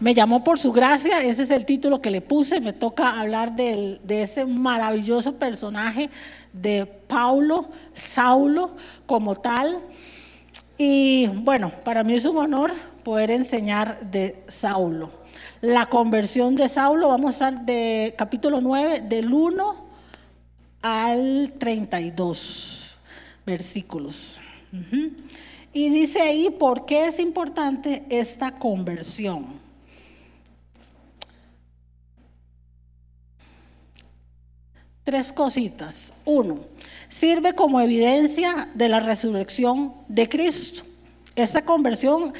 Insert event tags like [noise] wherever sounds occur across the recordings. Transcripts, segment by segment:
Me llamó por su gracia, ese es el título que le puse, me toca hablar de ese maravilloso personaje de Paulo, Saulo como tal. Y bueno, para mí es un honor poder enseñar de Saulo. La conversión de Saulo, vamos a estar capítulo 9, del 1 al 32 versículos. Y dice ahí, ¿por qué es importante esta conversión? Tres cositas. Uno, sirve como evidencia de la resurrección de Cristo. Esta conversión,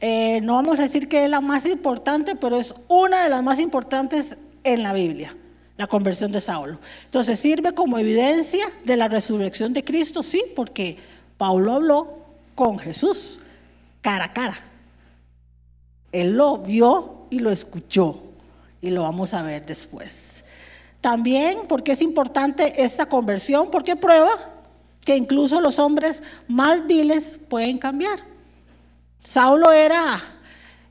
eh, no vamos a decir que es la más importante, pero es una de las más importantes en la Biblia, la conversión de Saulo. Entonces sirve como evidencia de la resurrección de Cristo, sí, porque Pablo habló con Jesús cara a cara. Él lo vio y lo escuchó y lo vamos a ver después. También porque es importante esta conversión, porque prueba que incluso los hombres más viles pueden cambiar. Saulo era,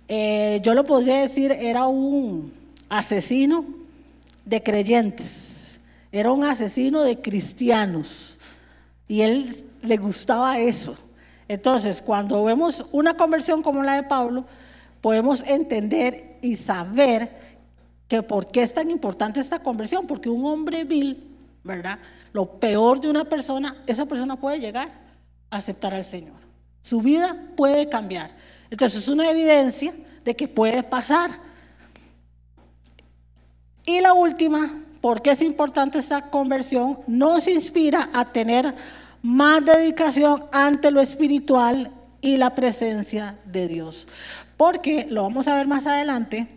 eh, yo lo podría decir, era un asesino de creyentes, era un asesino de cristianos y él le gustaba eso. Entonces, cuando vemos una conversión como la de Pablo, podemos entender y saber que por qué es tan importante esta conversión, porque un hombre vil, ¿verdad? Lo peor de una persona, esa persona puede llegar a aceptar al Señor. Su vida puede cambiar. Entonces es una evidencia de que puede pasar. Y la última, ¿por qué es importante esta conversión? Nos inspira a tener más dedicación ante lo espiritual y la presencia de Dios. Porque, lo vamos a ver más adelante,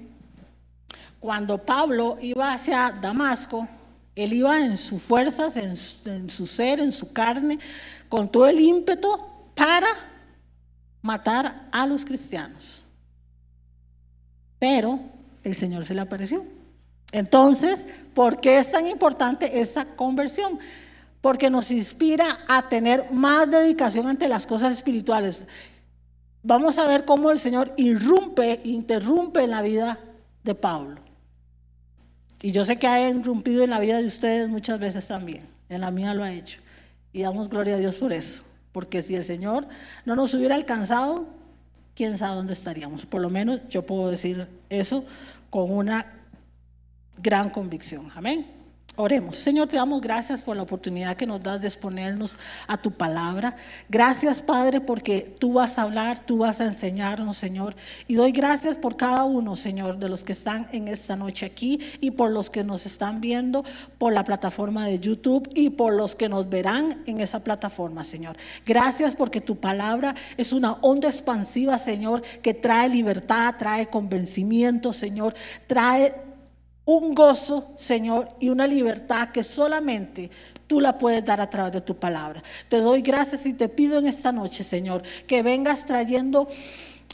cuando Pablo iba hacia Damasco, él iba en sus fuerzas, en, su ser, en su carne, con todo el ímpetu para matar a los cristianos. Pero el Señor se le apareció. Entonces, ¿por qué es tan importante esta conversión? Porque nos inspira a tener más dedicación ante las cosas espirituales. Vamos a ver cómo el Señor irrumpe, interrumpe en la vida de Pablo. Y yo sé que ha irrumpido en la vida de ustedes muchas veces también. En la mía lo ha hecho. Y damos gloria a Dios por eso. Porque si el Señor no nos hubiera alcanzado, quién sabe dónde estaríamos. Por lo menos yo puedo decir eso con una gran convicción. Amén. Oremos. Señor, te damos gracias por la oportunidad que nos das de exponernos a tu palabra. Gracias, Padre, porque tú vas a hablar, tú vas a enseñarnos, Señor. Y doy gracias por cada uno, Señor, de los que están en esta noche aquí y por los que nos están viendo por la plataforma de YouTube y por los que nos verán en esa plataforma, Señor. Gracias porque tu palabra es una onda expansiva, Señor, que trae libertad, trae convencimiento, Señor, trae un gozo, Señor, y una libertad que solamente tú la puedes dar a través de tu palabra. Te doy gracias y te pido en esta noche, Señor, que vengas trayendo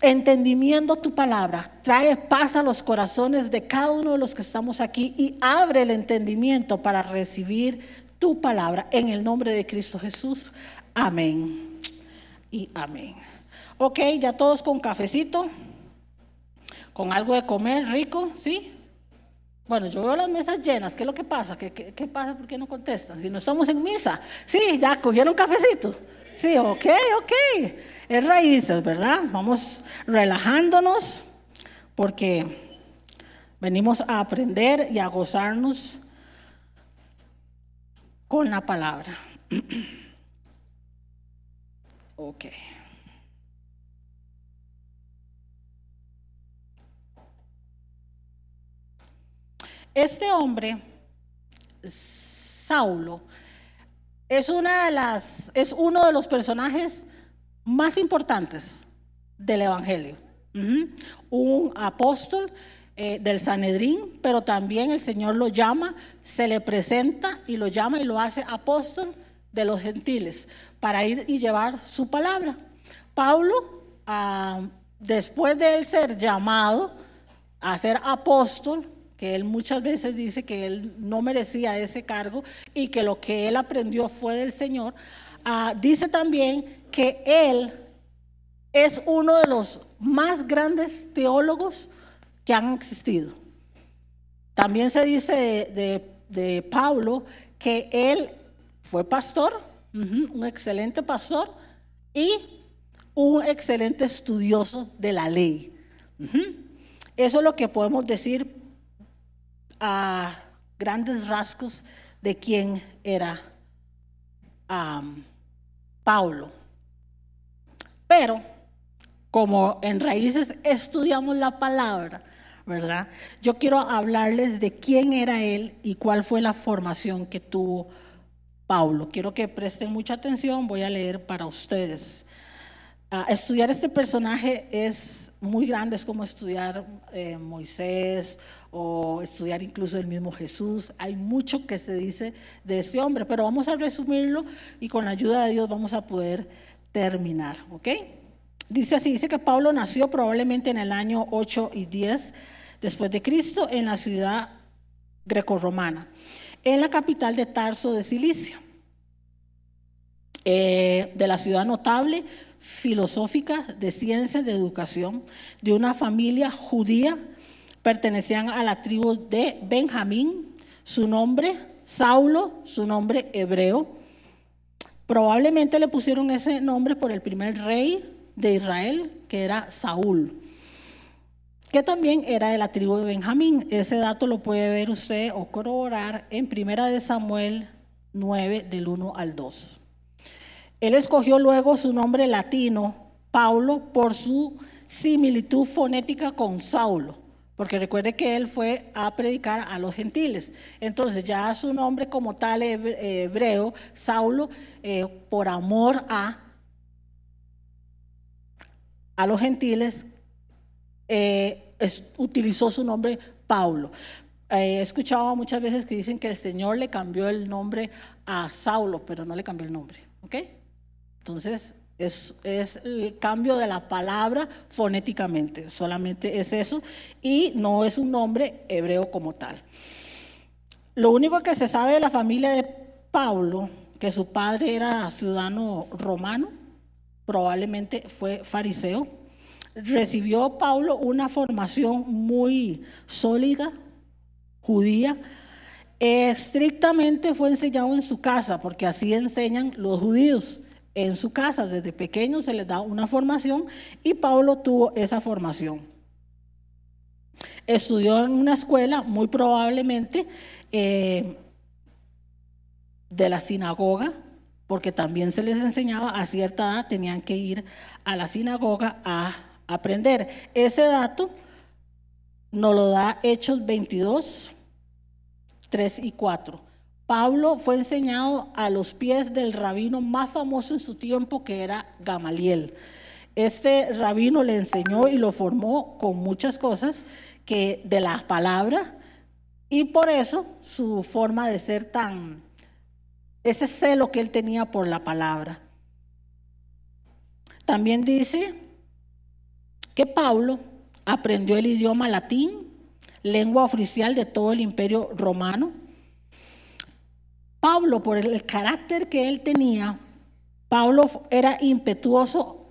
entendimiento tu palabra. Trae paz a los corazones de cada uno de los que estamos aquí y abre el entendimiento para recibir tu palabra en el nombre de Cristo Jesús. Amén. Y amén. Ok, ya todos con cafecito, con algo de comer rico, ¿sí? Bueno, yo veo las mesas llenas. ¿Qué es lo que pasa? ¿Qué, pasa? ¿Por qué no contestan? Si no estamos en misa. Sí, ya cogieron cafecito. Sí, ok, ok. Es raíces, ¿verdad? Vamos relajándonos porque venimos a aprender y a gozarnos con la palabra. [clears throat] ok. Este hombre, Saulo, es, una de las, es uno de los personajes más importantes del Evangelio. Un apóstol eh, del Sanedrín, pero también el Señor lo llama, se le presenta y lo llama y lo hace apóstol de los gentiles para ir y llevar su palabra. Pablo, ah, después de él ser llamado a ser apóstol, que él muchas veces dice que él no merecía ese cargo y que lo que él aprendió fue del Señor, ah, dice también que él es uno de los más grandes teólogos que han existido. También se dice de, Pablo que él fue pastor, un excelente pastor y un excelente estudioso de la ley. Eso es lo que podemos decir a grandes rasgos de quién era Pablo. Pero como en raíces estudiamos la palabra, ¿verdad? Yo quiero hablarles de quién era él y cuál fue la formación que tuvo Pablo. Quiero que presten mucha atención, voy a leer para ustedes. Ah, estudiar este personaje es muy grande, es como estudiar eh, Moisés o estudiar incluso el mismo Jesús. Hay mucho que se dice de este hombre, pero vamos a resumirlo y con la ayuda de Dios vamos a poder terminar, ¿ok? Dice así, dice que Pablo nació probablemente en el año 8 y 10 después de Cristo en la ciudad grecorromana, en la capital de Tarso de Cilicia, eh, de la ciudad notable, filosófica, de ciencias, de educación, de una familia judía, pertenecían a la tribu de Benjamín, su nombre Saulo, su nombre hebreo. Probablemente le pusieron ese nombre por el primer rey de Israel, que era Saúl, que también era de la tribu de Benjamín. Ese dato lo puede ver usted o corroborar en Primera de Samuel 9, del 1 al 2. Él escogió luego su nombre latino, Paulo, por su similitud fonética con Saulo, porque recuerde que él fue a predicar a los gentiles. Entonces ya su nombre como tal hebreo, Saulo, eh, por amor a a los gentiles, eh, utilizó su nombre Paulo. Eh, he escuchado muchas veces que dicen que el Señor le cambió el nombre a Saulo, pero no le cambió el nombre. ¿Ok? Entonces, es, el cambio de la palabra fonéticamente, solamente es eso, y no es un nombre hebreo como tal. Lo único que se sabe de la familia de Pablo, que su padre era ciudadano romano, probablemente fue fariseo. Recibió Pablo una formación muy sólida, judía. Estrictamente fue enseñado en su casa, porque así enseñan los judíos. En su casa, desde pequeño se les da una formación y Pablo tuvo esa formación. Estudió en una escuela, muy probablemente, eh, de la sinagoga, porque también se les enseñaba a cierta edad, tenían que ir a la sinagoga a aprender. Ese dato nos lo da Hechos 22, 3 y 4. Pablo fue enseñado a los pies del rabino más famoso en su tiempo, que era Gamaliel. Este rabino le enseñó y lo formó con muchas cosas que de las palabras y por eso su forma de ser tan ese celo que él tenía por la palabra. También dice que Pablo aprendió el idioma latín, lengua oficial de todo el imperio romano. Pablo, por el carácter que él tenía, Pablo era impetuoso,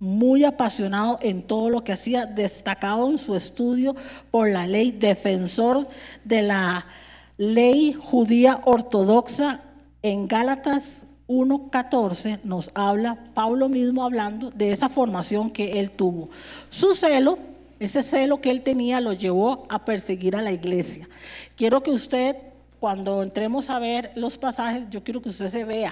muy apasionado en todo lo que hacía, destacado en su estudio por la ley, defensor de la ley judía ortodoxa en Gálatas 1.14 nos habla, Pablo mismo hablando de esa formación que él tuvo. Su celo, ese celo que él tenía, lo llevó a perseguir a la iglesia. Quiero que usted, cuando entremos a ver los pasajes, yo quiero que usted se vea,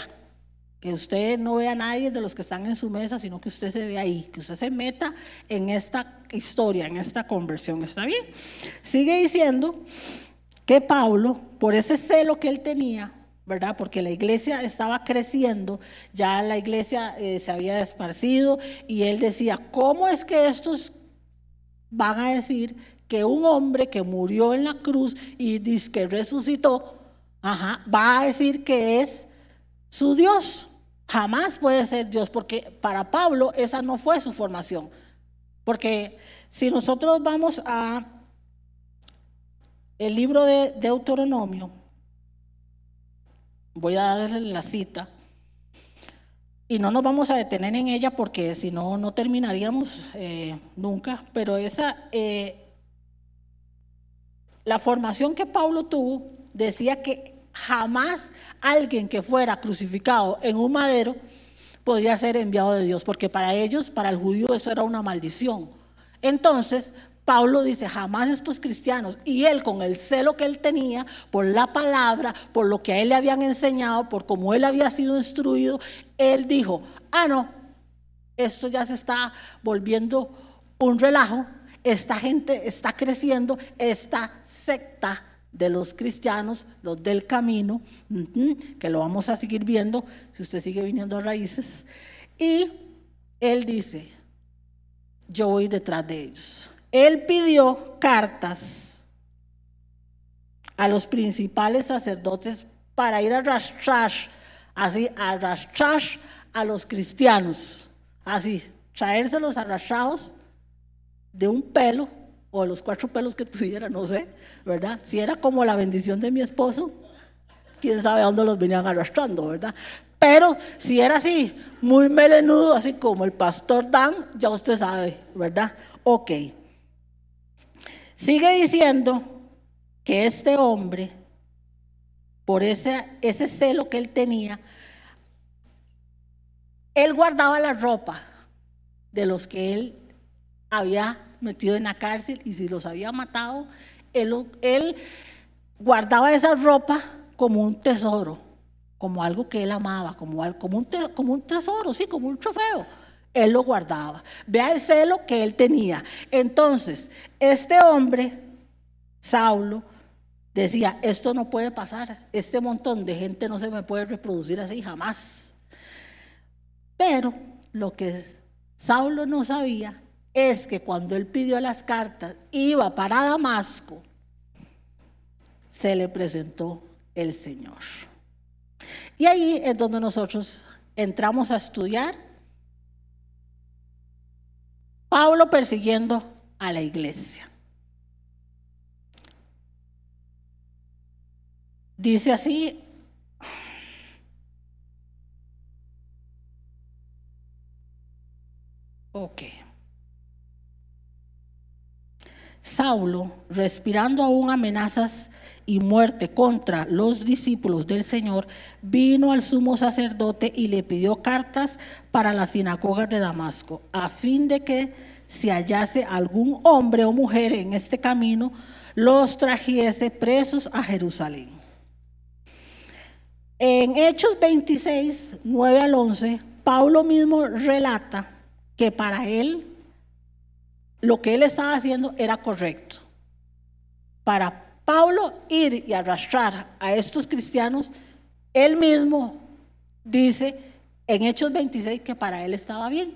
que usted no vea a nadie de los que están en su mesa, sino que usted se vea ahí, que usted se meta en esta historia, en esta conversión. ¿Está bien? Sigue diciendo que Pablo, por ese celo que él tenía, ¿verdad? Porque la iglesia estaba creciendo, ya la iglesia eh, se había esparcido y él decía, ¿cómo es que estos van a decir que un hombre que murió en la cruz y dice que resucitó, ajá, va a decir que es su Dios? Jamás puede ser Dios, porque para Pablo esa no fue su formación. Porque si nosotros vamos a el libro de Deuteronomio, Voy a darle la cita. y no nos vamos a detener en ella porque si no, no terminaríamos eh, nunca, pero esa, eh, la formación que Pablo tuvo decía que jamás alguien que fuera crucificado en un madero podía ser enviado de Dios, porque para ellos, para el judío, eso era una maldición. Entonces, Pablo dice, jamás estos cristianos, y él con el celo que él tenía por la palabra, por lo que a él le habían enseñado, por cómo él había sido instruido, él dijo, ah, no, esto ya se está volviendo un relajo, esta gente está creciendo, esta secta de los cristianos, los del camino, que lo vamos a seguir viendo si usted sigue viniendo a raíces, y él dice, yo voy detrás de ellos. Él pidió cartas a los principales sacerdotes para ir a arrastrar, así, a arrastrar a los cristianos, así, traérselos arrastrados de un pelo o los cuatro pelos que [laughs] tuviera, no sé, ¿verdad? Si era como la bendición de mi esposo, quién sabe a dónde los venían arrastrando, ¿verdad? Pero si era así, muy melenudo, así como el pastor Dan, ya usted sabe, ¿verdad? Ok. Sigue diciendo que este hombre, por ese, ese celo que él tenía, él guardaba la ropa de los que él había metido en la cárcel y si los había matado, él, él guardaba esa ropa como un tesoro, como algo que él amaba, como, como, un, como un tesoro, sí, como un trofeo él lo guardaba. Vea el celo que él tenía. Entonces, este hombre, Saulo, decía, esto no puede pasar, este montón de gente no se me puede reproducir así jamás. Pero lo que Saulo no sabía es que cuando él pidió las cartas, iba para Damasco, se le presentó el Señor. Y ahí es donde nosotros entramos a estudiar Pablo persiguiendo a la iglesia. Dice así, ok. Saulo, respirando aún amenazas y muerte contra los discípulos del Señor, vino al sumo sacerdote y le pidió cartas para las sinagogas de Damasco, a fin de que si hallase algún hombre o mujer en este camino, los trajese presos a Jerusalén. En Hechos 26, 9 al 11, Pablo mismo relata que para él lo que él estaba haciendo era correcto. Para Pablo ir y arrastrar a estos cristianos, él mismo dice en Hechos 26 que para él estaba bien,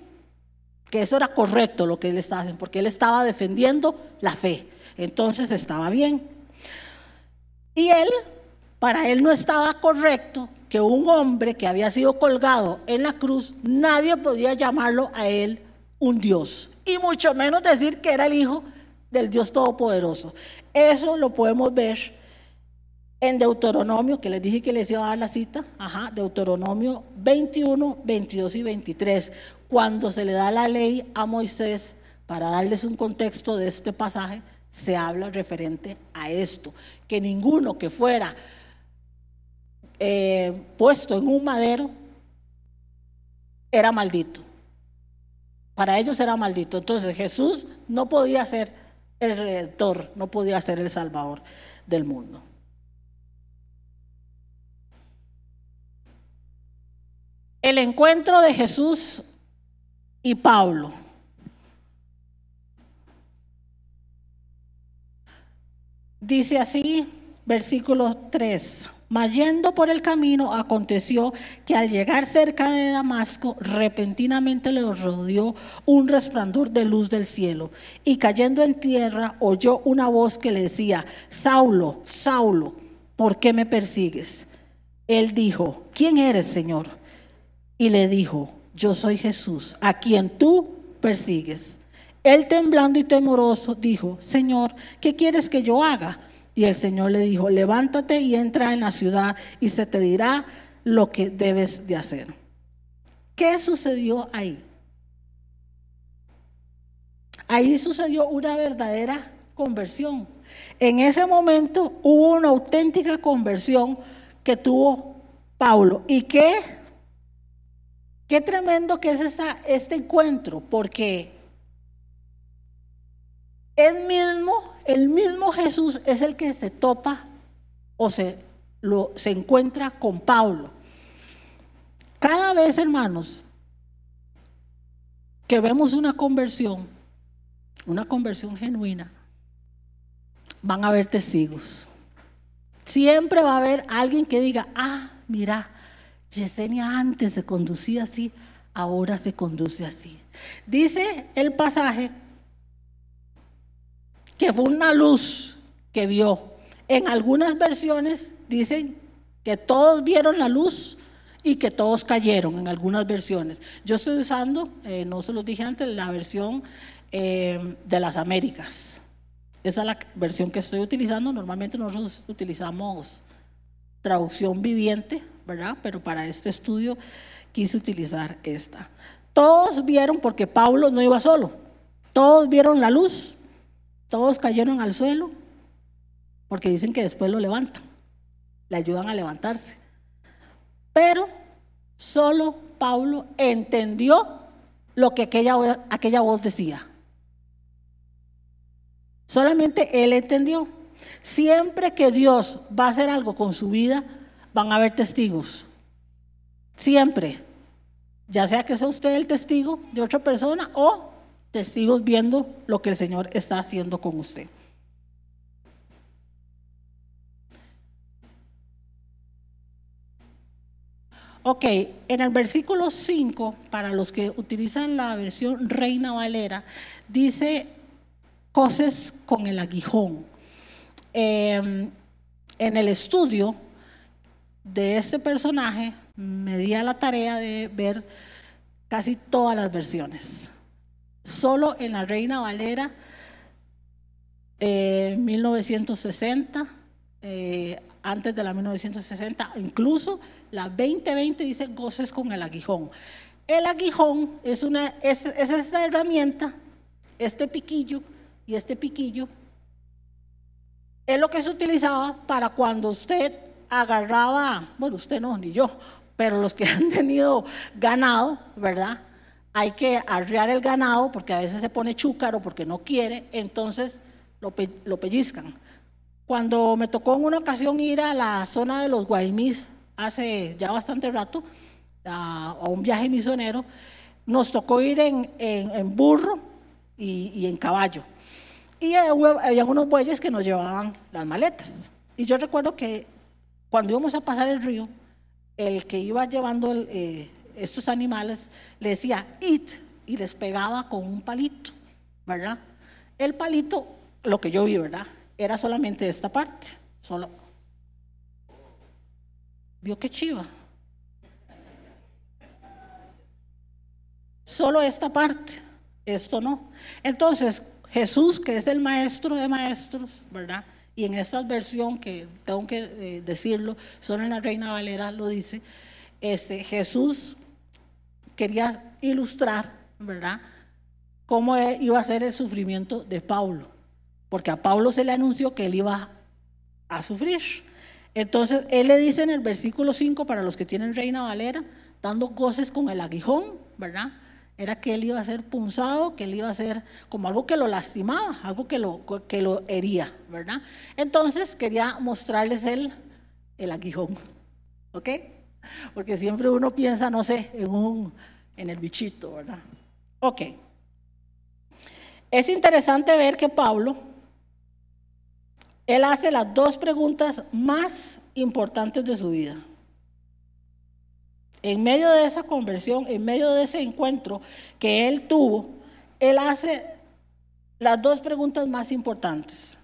que eso era correcto lo que él estaba haciendo, porque él estaba defendiendo la fe, entonces estaba bien. Y él, para él no estaba correcto que un hombre que había sido colgado en la cruz, nadie podía llamarlo a él un Dios, y mucho menos decir que era el hijo del Dios Todopoderoso. Eso lo podemos ver en Deuteronomio, que les dije que les iba a dar la cita, ajá, Deuteronomio 21, 22 y 23, cuando se le da la ley a Moisés, para darles un contexto de este pasaje, se habla referente a esto, que ninguno que fuera eh, puesto en un madero era maldito. Para ellos era maldito. Entonces Jesús no podía ser el redentor, no podía ser el salvador del mundo. El encuentro de Jesús y Pablo. Dice así, versículo 3. Mas yendo por el camino, aconteció que al llegar cerca de Damasco, repentinamente le rodeó un resplandor de luz del cielo. Y cayendo en tierra, oyó una voz que le decía, Saulo, Saulo, ¿por qué me persigues? Él dijo, ¿quién eres, Señor? Y le dijo, yo soy Jesús, a quien tú persigues. Él temblando y temoroso dijo, Señor, ¿qué quieres que yo haga? Y el Señor le dijo, levántate y entra en la ciudad y se te dirá lo que debes de hacer. ¿Qué sucedió ahí? Ahí sucedió una verdadera conversión. En ese momento hubo una auténtica conversión que tuvo Pablo. ¿Y qué? Qué tremendo que es este encuentro, porque el mismo, el mismo Jesús es el que se topa o se, se encuentra con Pablo. Cada vez, hermanos, que vemos una conversión, una conversión genuina, van a haber testigos. Siempre va a haber alguien que diga, ah, mira, Yesenia antes se conducía así, ahora se conduce así. Dice el pasaje que fue una luz que vio. En algunas versiones dicen que todos vieron la luz y que todos cayeron en algunas versiones. Yo estoy usando, eh, no se lo dije antes, la versión eh, de las Américas. Esa es la versión que estoy utilizando. Normalmente nosotros utilizamos traducción viviente, ¿verdad? Pero para este estudio quise utilizar esta. Todos vieron, porque Pablo no iba solo, todos vieron la luz, todos cayeron al suelo, porque dicen que después lo levantan, le ayudan a levantarse. Pero solo Pablo entendió lo que aquella, aquella voz decía. Solamente él entendió. Siempre que Dios va a hacer algo con su vida, van a haber testigos. Siempre. Ya sea que sea usted el testigo de otra persona o testigos viendo lo que el Señor está haciendo con usted. Ok, en el versículo 5, para los que utilizan la versión Reina Valera, dice cosas con el aguijón. Em, en el estudio de este personaje me di a la tarea de ver casi todas las versiones. Solo en la Reina Valera, 1960, eh, antes de la 1960, incluso la 2020 dice goces con el aguijón. El aguijón es, una, es, es herramienta, este piquillo y este piquillo es lo que se utilizaba para cuando usted agarraba, bueno, usted no, ni yo, pero los que [laughs] han tenido ganado, ¿verdad? Hay que arrear el ganado porque a veces se pone chúcaro porque no quiere, entonces lo, pellizcan. Cuando me tocó en una ocasión ir a la zona de los Guaymís hace ya bastante rato, a, un viaje misionero, nos tocó ir en, burro y en caballo. Y había unos bueyes que nos llevaban las maletas. Y yo recuerdo que cuando íbamos a pasar el río, el que iba llevando eh, estos animales le decía, it, y les pegaba con un palito, ¿verdad? El palito, lo que yo vi, ¿verdad? Era solamente esta parte, solo. ¿Vio qué chiva? Solo esta parte, esto no. Entonces, Jesús, que es el maestro de maestros, ¿verdad? Y en esta versión, que tengo que eh, decirlo, solo en la Reina Valera lo dice, este, Jesús quería ilustrar, ¿verdad? Cómo iba a ser el sufrimiento de Pablo. Porque a Pablo se le anunció que él iba a sufrir. Entonces, él le dice en el versículo 5, para los que tienen Reina Valera, dando goces con el aguijón, ¿verdad? era que él iba a ser punzado, que él iba a ser como algo que lo lastimaba, algo que lo, que lo hería, ¿verdad? Entonces quería mostrarles el, el aguijón, ¿ok? Porque siempre uno piensa, no sé, en, un, en el bichito, ¿verdad? Ok. Es interesante ver que Pablo, él hace las dos preguntas más importantes de su vida en medio de esa conversión, en medio de ese encuentro que él tuvo, él hace las dos preguntas más importantes.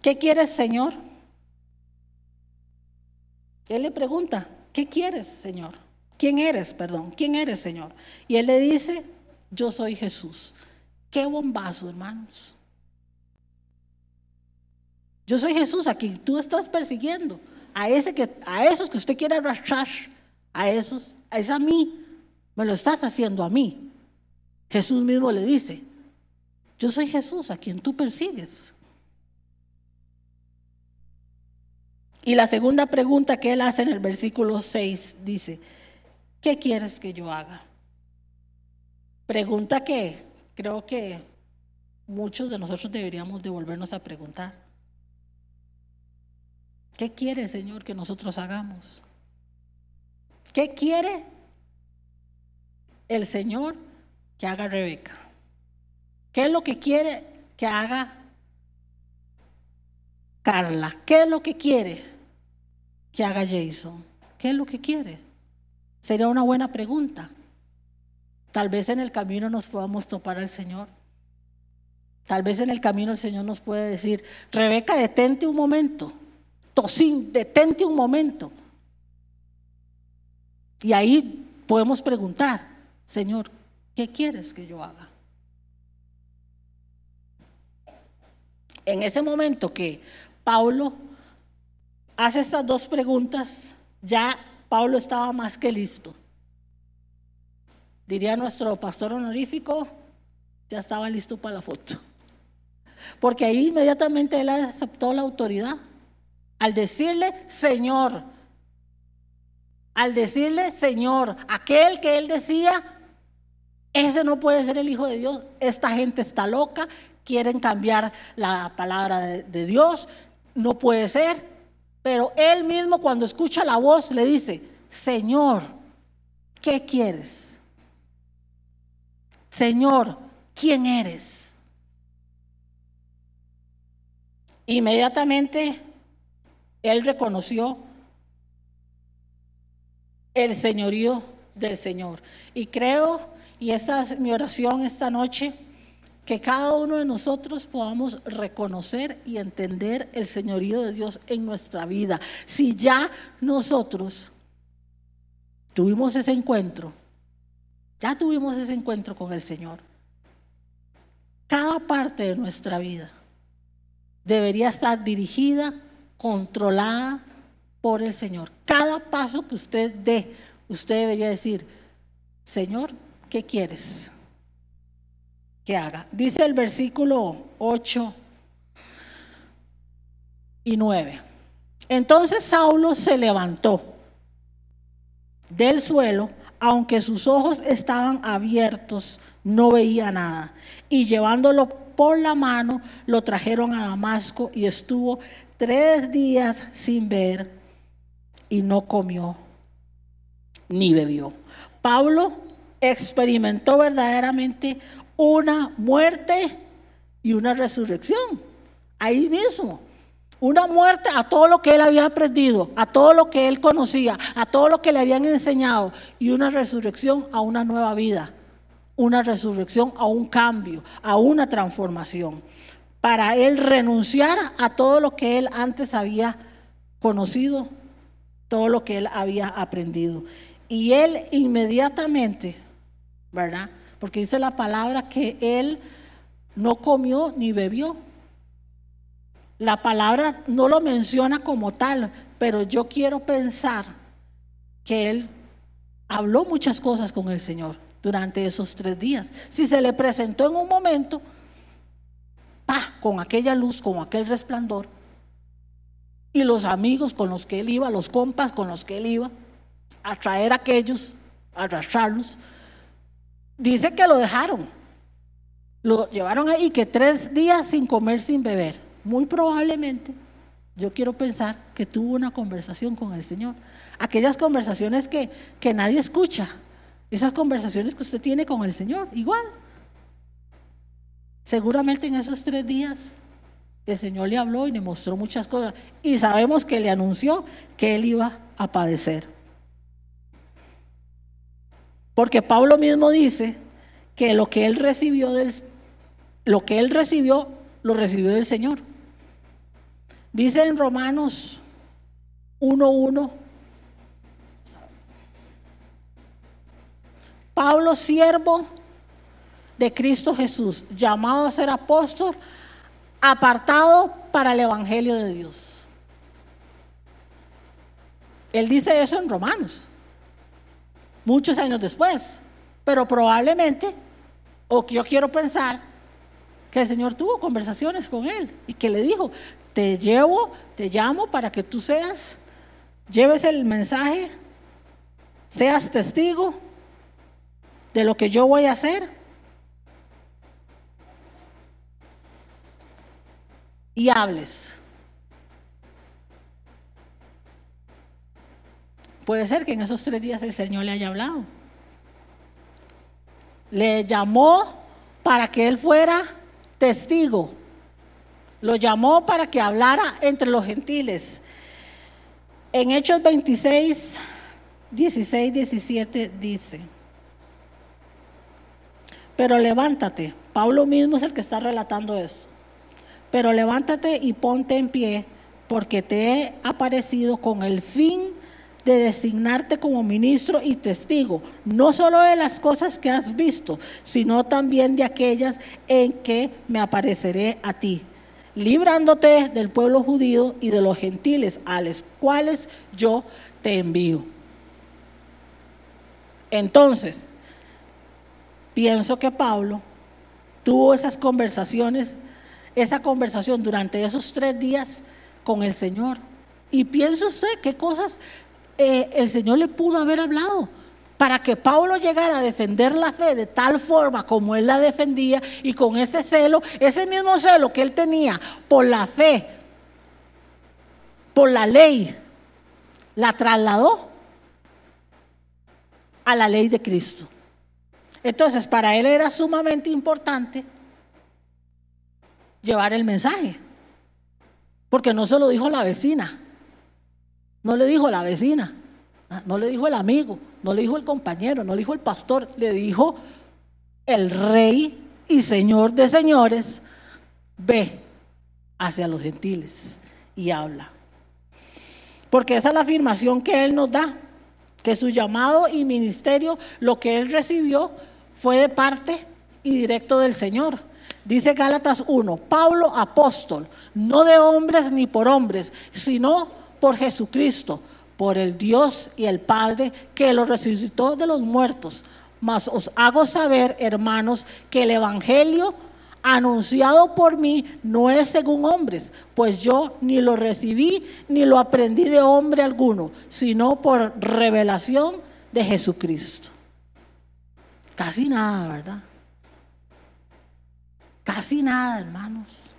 ¿Qué quieres, Señor? Él le pregunta, ¿qué quieres, Señor? ¿Quién eres, perdón? ¿Quién eres, Señor? Y él le dice, yo soy Jesús. Qué bombazo, hermanos. Yo soy Jesús a quien tú estás persiguiendo, a, ese que, a esos que usted quiere arrastrar a esos, es a mí, Me lo estás haciendo a mí. Jesús mismo le dice, yo soy Jesús a quien tú persigues. Y la segunda pregunta que él hace en el versículo 6 dice, ¿qué quieres que yo haga? Pregunta que creo que muchos de nosotros deberíamos devolvernos a preguntar. ¿Qué quiere, Señor, que nosotros hagamos? ¿Qué quiere el Señor que haga Rebeca? ¿Qué es lo que quiere que haga Carla? ¿Qué es lo que quiere que haga Jason? ¿Qué es lo que quiere? Sería una buena pregunta. Tal vez en el camino nos podamos topar al Señor. Tal vez en el camino el Señor nos puede decir, Rebeca, detente un momento. Tosín, detente un momento. Y ahí podemos preguntar, Señor, ¿qué quieres que yo haga? En ese momento que Pablo hace estas dos preguntas, ya Pablo estaba más que listo. Diría nuestro pastor honorífico, ya estaba listo para la foto. Porque ahí inmediatamente él aceptó la autoridad. Al decirle, Señor, al decirle, Señor, aquel que él decía, ese no puede ser el Hijo de Dios, esta gente está loca, quieren cambiar la palabra de, Dios, no puede ser. Pero él mismo cuando escucha la voz le dice, Señor, ¿qué quieres? Señor, ¿quién eres? Inmediatamente él reconoció el señorío del Señor. Y creo, y esa es mi oración esta noche, que cada uno de nosotros podamos reconocer y entender el señorío de Dios en nuestra vida. Si ya nosotros tuvimos ese encuentro, ya tuvimos ese encuentro con el Señor, cada parte de nuestra vida debería estar dirigida, controlada por el Señor. Cada paso que usted dé, usted debería decir, Señor, ¿qué quieres que haga? Dice el versículo 8 y 9. Entonces Saulo se levantó del suelo, aunque sus ojos estaban abiertos, no veía nada. Y llevándolo por la mano, lo trajeron a Damasco y estuvo tres días sin ver y no comió ni bebió. Pablo experimentó verdaderamente una muerte y una resurrección. Ahí mismo. Una muerte a todo lo que él había aprendido, a todo lo que él conocía, a todo lo que le habían enseñado. Y una resurrección a una nueva vida. Una resurrección a un cambio, a una transformación. Para él renunciar a todo lo que él antes había conocido todo lo que él había aprendido. Y él inmediatamente, ¿verdad? Porque dice la palabra que él no comió ni bebió. La palabra no lo menciona como tal, pero yo quiero pensar que él habló muchas cosas con el Señor durante esos tres días. Si se le presentó en un momento, pa, con aquella luz, con aquel resplandor, y los amigos con los que él iba, los compas con los que él iba, a traer a aquellos, a arrastrarlos. Dice que lo dejaron. Lo llevaron ahí que tres días sin comer, sin beber. Muy probablemente, yo quiero pensar que tuvo una conversación con el Señor. Aquellas conversaciones que, que nadie escucha. Esas conversaciones que usted tiene con el Señor, igual. Seguramente en esos tres días el Señor le habló y le mostró muchas cosas. Y sabemos que le anunció que él iba a padecer. Porque Pablo mismo dice que lo que él recibió del, lo que él recibió lo recibió del Señor. Dice en Romanos 1:1 Pablo siervo de Cristo Jesús, llamado a ser apóstol apartado para el Evangelio de Dios. Él dice eso en Romanos. Muchos años después, pero probablemente, o que yo quiero pensar, que el Señor tuvo conversaciones con él y que le dijo, te llevo, te llamo para que tú seas, lleves el mensaje, seas testigo de lo que yo voy a hacer. Y hables. Puede ser que en esos tres días el Señor le haya hablado. Le llamó para que él fuera testigo. Lo llamó para que hablara entre los gentiles. En Hechos 26, 16, 17 dice, pero levántate, Pablo mismo es el que está relatando eso, pero levántate y ponte en pie, porque te he aparecido con el fin de designarte como ministro y testigo, no solo de las cosas que has visto, sino también de aquellas en que me apareceré a ti, librándote del pueblo judío y de los gentiles, a los cuales yo te envío. Entonces, pienso que Pablo tuvo esas conversaciones, esa conversación durante esos tres días con el Señor. Y pienso usted qué cosas eh, el Señor le pudo haber hablado para que Pablo llegara a defender la fe de tal forma como él la defendía y con ese celo, ese mismo celo que él tenía por la fe, por la ley, la trasladó a la ley de Cristo. Entonces, para él era sumamente importante llevar el mensaje, porque no se lo dijo la vecina, no le dijo la vecina, ah, no le dijo el amigo, no le dijo el compañero, no le dijo el pastor, le dijo el rey y señor de señores, ve hacia los gentiles y habla. Porque esa es la afirmación que él nos da, que su llamado y ministerio, lo que él recibió, fue de parte y directo del Señor. Dice Gálatas 1, Pablo apóstol, no de hombres ni por hombres, sino por Jesucristo, por el Dios y el Padre que lo resucitó de los muertos. Mas os hago saber, hermanos, que el Evangelio anunciado por mí no es según hombres, pues yo ni lo recibí ni lo aprendí de hombre alguno, sino por revelación de Jesucristo. Casi nada, ¿verdad? Casi nada, hermanos.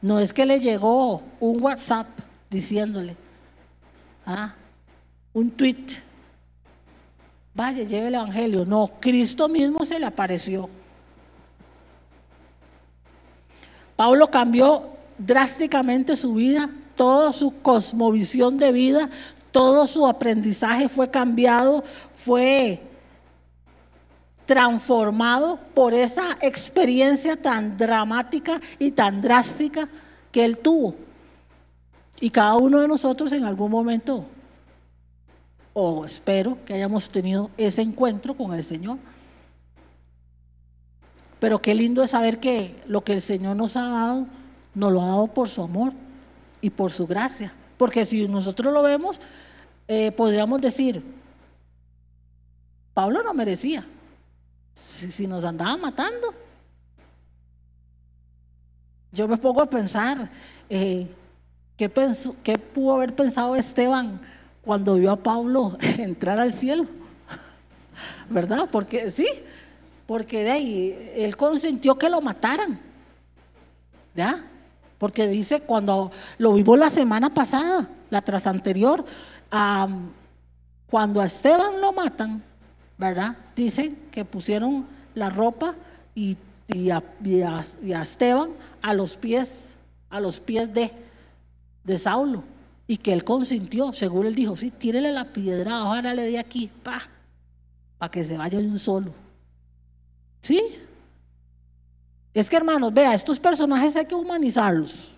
No es que le llegó un WhatsApp diciéndole, ah, un tweet, vaya, lleve el Evangelio. No, Cristo mismo se le apareció. Pablo cambió drásticamente su vida, toda su cosmovisión de vida, todo su aprendizaje fue cambiado, fue transformado por esa experiencia tan dramática y tan drástica que él tuvo. Y cada uno de nosotros en algún momento, o espero que hayamos tenido ese encuentro con el Señor. Pero qué lindo es saber que lo que el Señor nos ha dado, nos lo ha dado por su amor y por su gracia. Porque si nosotros lo vemos, eh, podríamos decir, Pablo no merecía. Si, nos andaba matando. Yo me pongo a pensar, eh, ¿Qué, pudo haber pensado Esteban cuando vio a Pablo [laughs] entrar al cielo? [laughs] ¿Verdad? Porque sí, porque de ahí él consintió que lo mataran. ¿Ya? Porque dice, cuando lo vimos la semana pasada, la tras anterior, cuando a Esteban lo matan, ¿verdad? Dicen que pusieron la ropa y, a, y a Esteban a los pies, a los pies de de Saulo y que él consintió, según él dijo, sí, tírele la piedra, ahora le de aquí, pa, para que se vaya de un solo. ¿Sí? Es que hermanos, vea, estos personajes hay que humanizarlos.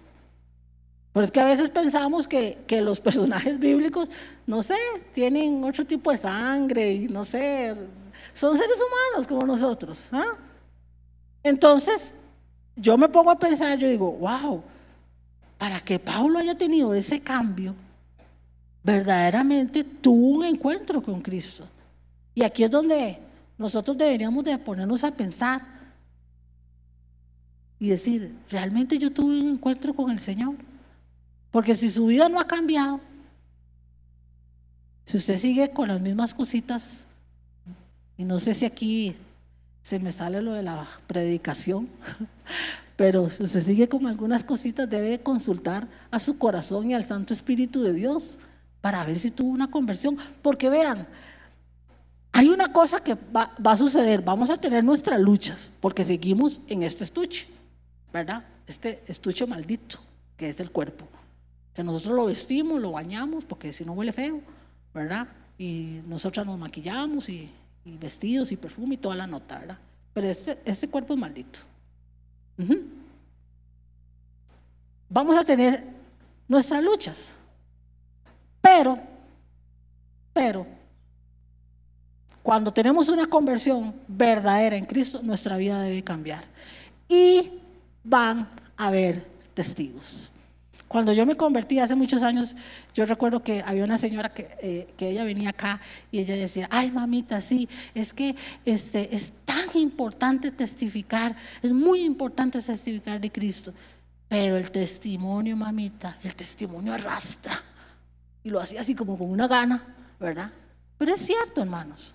Pero es que a veces pensamos que, que, los [laughs] personajes bíblicos, no sé, tienen otro tipo de sangre y no sé, son seres humanos como nosotros. ¿ah? Entonces, yo me pongo a pensar, yo digo, wow, para que Pablo haya tenido ese cambio, verdaderamente tuvo un encuentro con Cristo. Y aquí es donde nosotros deberíamos de ponernos a pensar y decir, ¿realmente yo tuve un encuentro con el Señor? Porque si su vida no ha cambiado, si usted sigue con las mismas cositas, y no sé si aquí se me sale lo de la predicación, [laughs] pero si usted sigue con algunas cositas, debe consultar a su corazón y al Santo Espíritu de Dios para ver si tuvo una conversión. Porque vean, hay una cosa que va, a suceder, vamos a tener nuestras luchas, porque seguimos en este estuche, ¿verdad? Este estuche maldito, que es el cuerpo. Que nosotros lo vestimos, lo bañamos, porque si no huele feo, ¿verdad? Y nosotras nos maquillamos y, vestidos y perfume y toda la nota, ¿verdad? Pero este, este cuerpo es maldito. Vamos a tener nuestras luchas. Pero, pero, cuando tenemos una conversión verdadera en Cristo, nuestra vida debe cambiar. Y van a haber testigos. Cuando yo me convertí hace muchos años, yo recuerdo que había una señora que, eh, que ella venía acá y ella decía, ay mamita, sí, es que este, es tan importante testificar, es muy importante testificar de Cristo, pero el testimonio, mamita, el testimonio arrastra. Y lo hacía así como con una gana, ¿verdad? Pero es cierto, hermanos.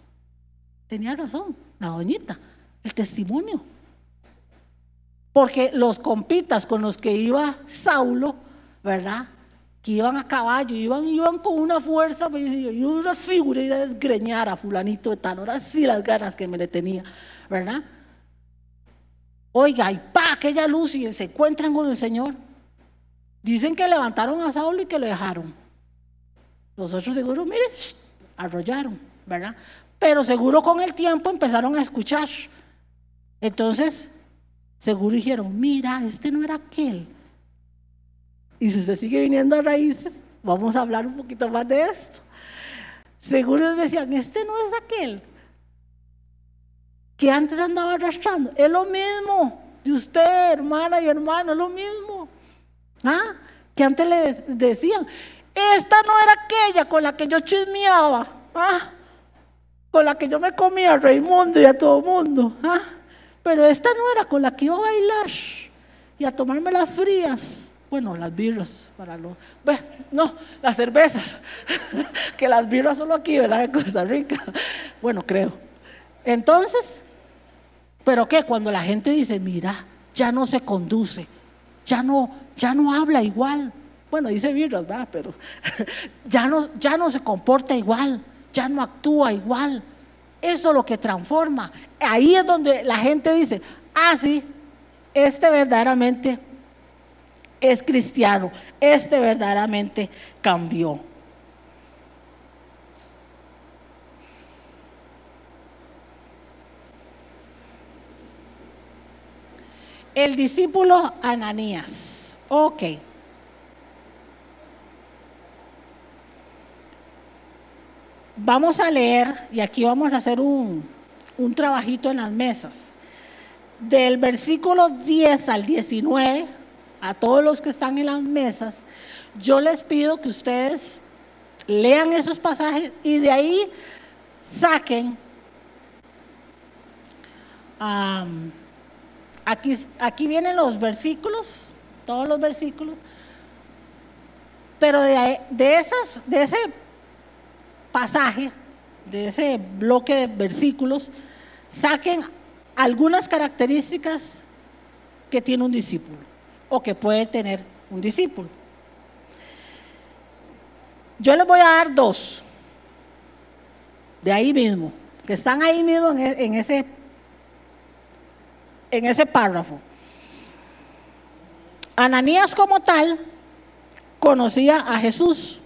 Tenía razón, la doñita, el testimonio. Porque los compitas con los que iba Saulo, ¿verdad? Que iban a caballo, iban, iban con una fuerza, pues, y una figura y a desgreñar a fulanito de tal. Ahora sí las ganas que me le tenía, ¿verdad? Oiga, y pa, aquella luz y se encuentran con el Señor. Dicen que levantaron a Saulo y que lo dejaron. Los otros seguro, mire, arrollaron, ¿verdad? Pero seguro con el tiempo empezaron a escuchar. Entonces, seguro dijeron, mira, este no era aquel. Y si usted sigue viniendo a raíces, vamos a hablar un poquito más de esto. Seguro decían, este no es aquel que antes andaba arrastrando. Es lo mismo de usted, hermana y hermano, es lo mismo. ¿Ah? Que antes le decían, esta no era aquella con la que yo chismeaba. ¿Ah? con la que yo me comía a Raimundo y a todo mundo. ¿ah? Pero esta no era con la que iba a bailar y a tomarme las frías. Bueno, las birras, para lo, no, las cervezas, [laughs] que las birras solo aquí, ¿verdad? En Costa Rica. Bueno, creo. Entonces, ¿pero qué? Cuando la gente dice, mira, ya no se conduce, ya no, ya no habla igual. Bueno, dice birras, ¿verdad? Pero [laughs] ya no, ya no se comporta igual ya no actúa igual. Eso es lo que transforma. Ahí es donde la gente dice, ah, sí, este verdaderamente es cristiano, este verdaderamente cambió. El discípulo Ananías. Ok. Vamos a leer, y aquí vamos a hacer un, trabajito en las mesas. Del versículo 10 al 19, a todos los que están en las mesas, yo les pido que ustedes lean esos pasajes y de ahí saquen. aquí, aquí vienen los versículos, todos los versículos, pero de, de, esas, de ese pasaje, de ese bloque de versículos, saquen algunas características que tiene un discípulo o que puede tener un discípulo. Yo les voy a dar dos, de ahí mismo, que están ahí mismo en, e, ese, en ese párrafo. Ananías como tal conocía a Jesús.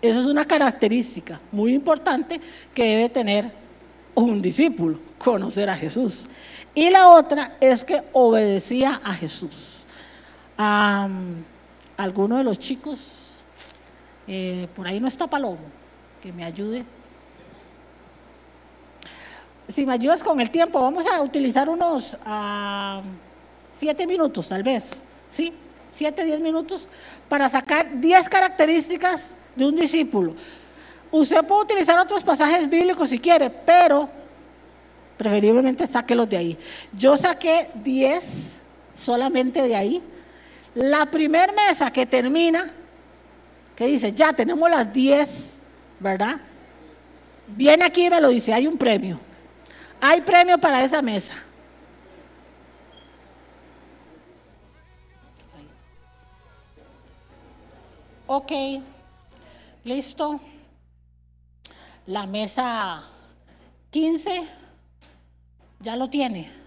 Esa es una característica muy importante que debe tener un discípulo, conocer a Jesús. Y la otra es que obedecía a Jesús. Alguno de los chicos, eh, por ahí no está Palomo, que me ayude. Si me ayudas con el tiempo, vamos a utilizar unos siete minutos tal vez, ¿sí? Siete, diez minutos para sacar diez características de un discípulo. usted puede utilizar otros pasajes bíblicos si quiere, pero preferiblemente sáquelos de ahí. Yo saqué 10 solamente de ahí. La primera mesa que termina, que dice, ya tenemos las 10, ¿verdad? Viene aquí y me lo dice, hay un premio. Hay premio para esa mesa. Ok, listo. La mesa 15 ya lo tiene.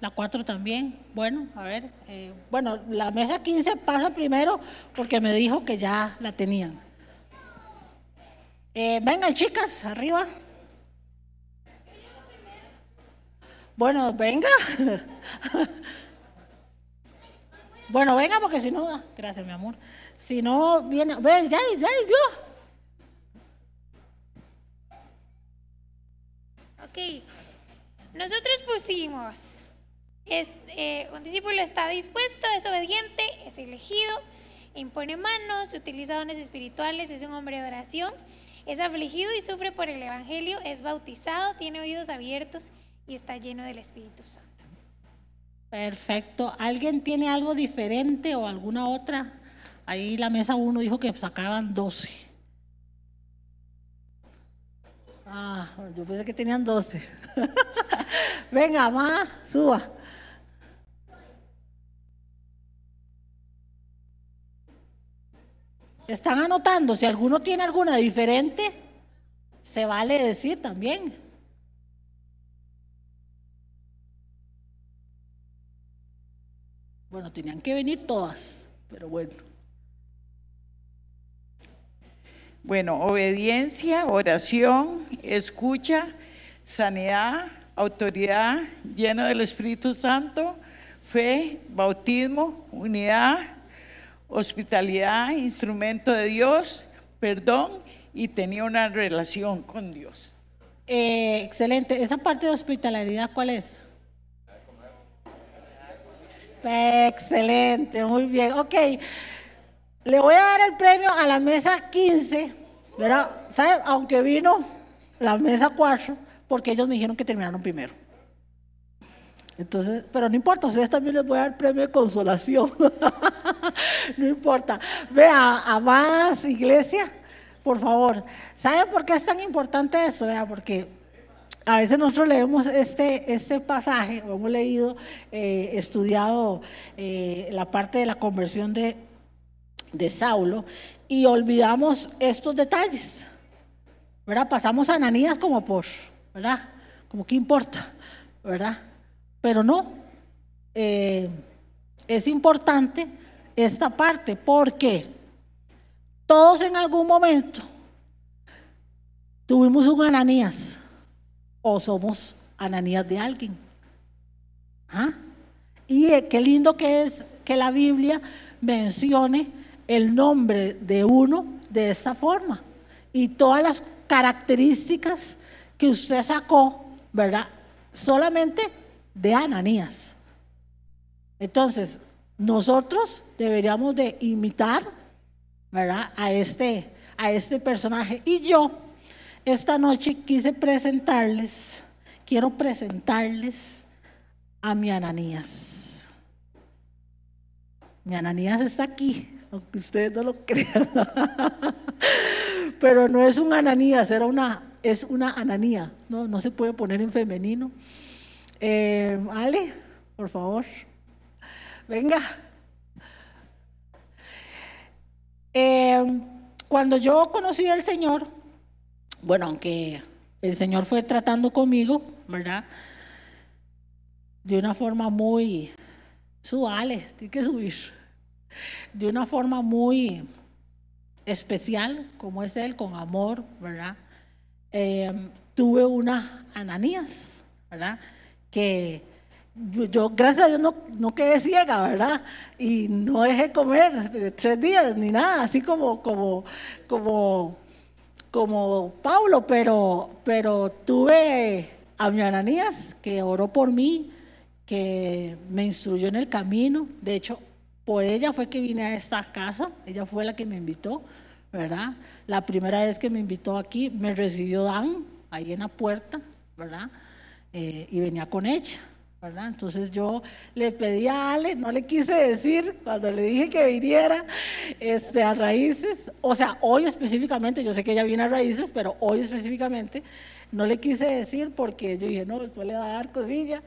La 4 también. Bueno, a ver. Eh, bueno, la mesa 15 pasa primero porque me dijo que ya la tenían. Eh, vengan chicas, arriba. Bueno, venga. [laughs] bueno, venga porque si no, gracias mi amor. Si no, viene, ve, ya, ya, yo. Ok, nosotros pusimos, es, eh, un discípulo está dispuesto, es obediente, es elegido, impone manos, utiliza dones espirituales, es un hombre de oración, es afligido y sufre por el Evangelio, es bautizado, tiene oídos abiertos y está lleno del Espíritu Santo. Perfecto. ¿Alguien tiene algo diferente o alguna otra? Ahí la mesa uno dijo que sacaban 12. Ah, yo pensé que tenían 12. [laughs] Venga, más, suba. ¿Están anotando? Si alguno tiene alguna diferente, se vale decir también. Bueno, tenían que venir todas, pero bueno. Bueno, obediencia, oración, escucha, sanidad, autoridad, lleno del Espíritu Santo, fe, bautismo, unidad, hospitalidad, instrumento de Dios, perdón y tenía una relación con Dios. Eh, excelente. Esa parte de hospitalidad, ¿cuál es? Excelente, muy bien. Ok, le voy a dar el premio a la mesa 15, ¿verdad? ¿Sabe? Aunque vino la mesa 4, porque ellos me dijeron que terminaron primero. Entonces, pero no importa, ustedes también les voy a dar premio de consolación. [laughs] [laughs] no importa. Vea, amadas iglesia, por favor. ¿Saben por qué es tan importante esto? Vea, porque a veces nosotros leemos este, este pasaje, o hemos leído, eh, estudiado eh, la parte de la conversión de de Saulo y olvidamos estos detalles. ¿Verdad? Pasamos a Ananías como por, ¿verdad? Como que importa, ¿verdad? Pero no, eh, es importante esta parte porque todos en algún momento tuvimos un Ananías o somos Ananías de alguien. ¿Ah? Y eh, qué lindo que es que la Biblia mencione el nombre de uno de esta forma. Y todas las características que usted sacó, ¿verdad? Solamente de Ananías. Entonces, nosotros deberíamos de imitar, ¿verdad? A este, a este personaje. Y yo, esta noche quise presentarles, quiero presentarles a mi Ananías. Mi Ananías está aquí aunque ustedes no lo [laughs] crean. Pero no es un ananías, era una, es una ananía, no, no se puede poner en femenino. Eh, Ale, por favor, venga. Eh, cuando yo conocí al Señor, bueno, aunque el Señor fue tratando conmigo, ¿verdad? De una forma muy suave, tiene que subir de una forma muy especial, como es él, con amor, ¿verdad? Eh, tuve una Ananías, ¿verdad? Que yo, gracias a Dios, no, no, quedé ciega, ¿verdad? Y no dejé comer tres días ni nada, así como, como, como, como Pablo, pero, pero tuve a mi Ananías que oró por mí, que me instruyó en el camino. De hecho, por ella fue que vine a esta casa, ella fue la que me invitó, ¿verdad? La primera vez que me invitó aquí, me recibió Dan, ahí en la puerta, ¿verdad? Eh, y venía con ella, Entonces yo le pedí a Ale, no le quise decir cuando le dije que viniera este, a Raíces, o sea, hoy específicamente, yo sé que ella viene a Raíces, pero hoy específicamente no le quise decir porque yo dije, no, después le va a dar cosilla,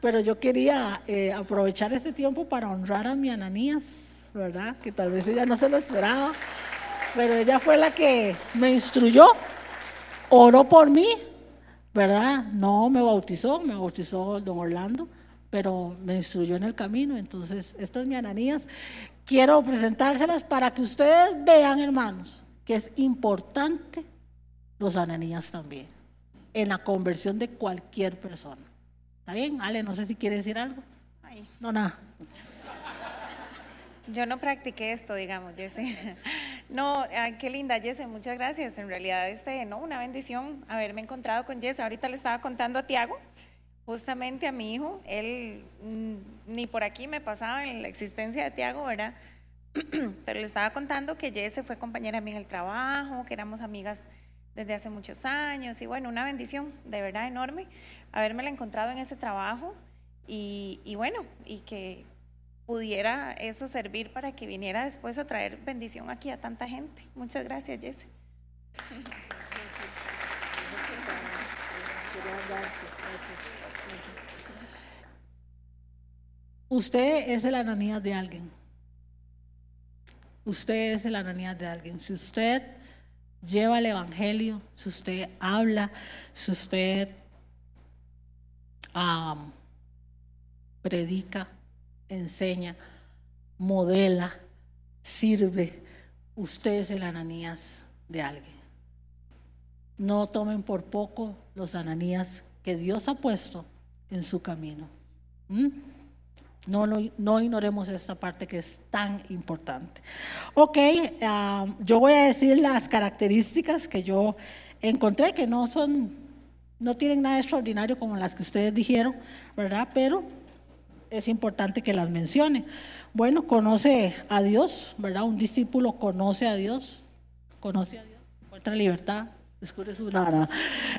pero yo quería eh, aprovechar este tiempo para honrar a mi Ananías, ¿verdad? Que tal vez ella no se lo esperaba, pero ella fue la que me instruyó, oró por mí, ¿verdad? No me bautizó, me bautizó don Orlando, pero me instruyó en el camino. Entonces, esta es mi Ananías. Quiero presentárselas para que ustedes vean, hermanos, que es importante los Ananías también en la conversión de cualquier persona. ¿Está bien? Ale, no sé si quiere decir algo. No, nada. Yo no practiqué esto, digamos, Jesse. [laughs] No, qué linda, Jesse, muchas gracias. En realidad, este, no, una bendición haberme encontrado con Jesse. Ahorita le estaba contando a Tiago, justamente a mi hijo, él mm, ni por aquí me pasaba en la existencia de Tiago, ¿verdad? [clears throat] Pero le estaba contando que Jesse fue compañera mía en el trabajo, que éramos amigas desde hace muchos años y bueno, una bendición de verdad enorme haberme encontrado en ese trabajo y, y, bueno, y que pudiera eso servir para que viniera después a traer bendición aquí a tanta gente. Muchas gracias, Jesse. Usted es el ananías de alguien. Usted es el ananías de alguien. Si usted lleva el Evangelio, si usted habla, si usted predica, enseña, modela, sirve, usted es el ananías de alguien. No tomen por poco los ananías que Dios ha puesto en su camino. ¿Mm? No, no, ignoremos esta parte que es tan importante. Ok, ah, yo voy a decir las características que yo encontré, que no son, no tienen nada extraordinario como las que ustedes dijeron, ¿verdad? Pero es importante que las mencione. Bueno, conoce a Dios, ¿verdad? Un discípulo conoce a Dios, conoce a Dios, encuentra libertad, descubre su nada,